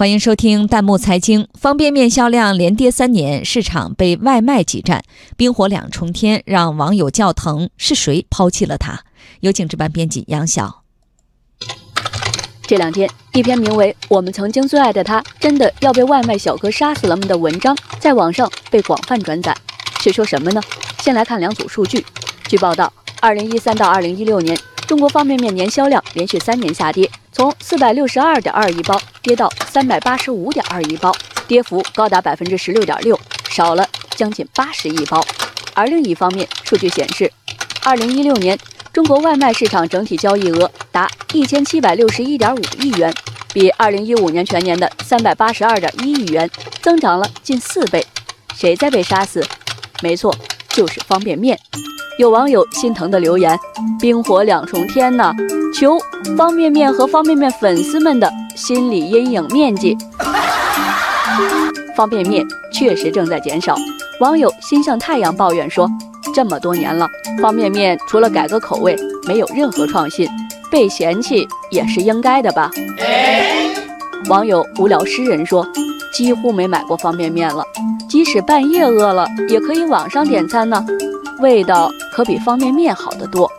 欢迎收听弹幕财经。方便面销量连跌三年，市场被外卖挤占，冰火两重天，让网友叫疼。是谁抛弃了它？有请值班编辑杨晓。这两天，一篇名为《我们曾经最爱的他，真的要被外卖小哥杀死了吗》的文章在网上被广泛转载。是说什么呢？先来看两组数据。据报道，二零一三到二零一六年。中国方便面年销量连续三年下跌，从四百六十二点二亿包跌到三百八十五点二亿包，跌幅高达百分之十六点六，少了将近八十亿包。而另一方面，数据显示，二零一六年中国外卖市场整体交易额达一千七百六十一点五亿元，比二零一五年全年的三百八十二点一亿元增长了近四倍。谁在被杀死？没错，就是方便面。有网友心疼的留言：“冰火两重天呢，求方便面和方便面粉丝们的心理阴影面积。”方便面确实正在减少。网友心向太阳抱怨说：“这么多年了，方便面除了改个口味，没有任何创新，被嫌弃也是应该的吧？”网友无聊诗人说：“几乎没买过方便面了，即使半夜饿了，也可以网上点餐呢。”味道可比方便面好得多。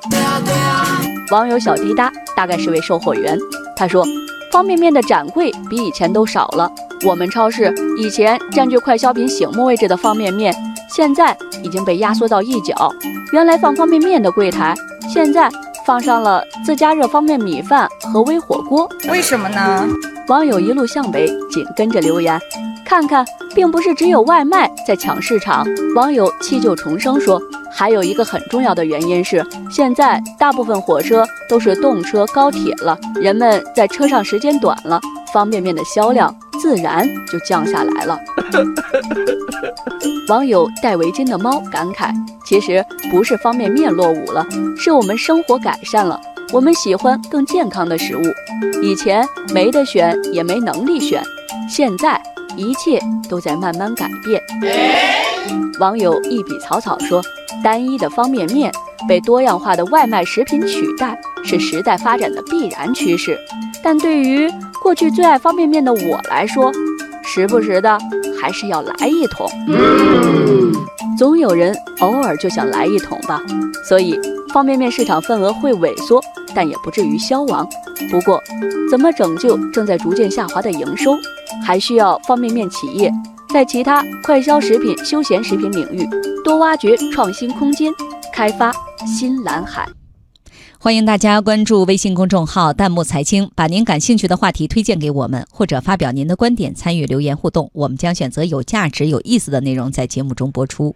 网友小滴答大概是位售货员，他说：“方便面的展柜比以前都少了。我们超市以前占据快消品醒目位置的方便面，现在已经被压缩到一角。原来放方便面的柜台，现在放上了自加热方便米饭和微火锅。为什么呢？”网友一路向北紧跟着留言：“看看，并不是只有外卖在抢市场。”网友弃旧重生说。还有一个很重要的原因是，现在大部分火车都是动车、高铁了，人们在车上时间短了，方便面的销量自然就降下来了。网友戴围巾的猫感慨：其实不是方便面落伍了，是我们生活改善了，我们喜欢更健康的食物。以前没得选，也没能力选，现在一切都在慢慢改变。网友一笔草草说。单一的方便面被多样化的外卖食品取代，是时代发展的必然趋势。但对于过去最爱方便面的我来说，时不时的还是要来一桶。总有人偶尔就想来一桶吧。所以方便面市场份额会萎缩，但也不至于消亡。不过，怎么拯救正在逐渐下滑的营收，还需要方便面企业。在其他快消食品、休闲食品领域多挖掘创新空间，开发新蓝海。欢迎大家关注微信公众号“弹幕财经”，把您感兴趣的话题推荐给我们，或者发表您的观点，参与留言互动。我们将选择有价值、有意思的内容在节目中播出。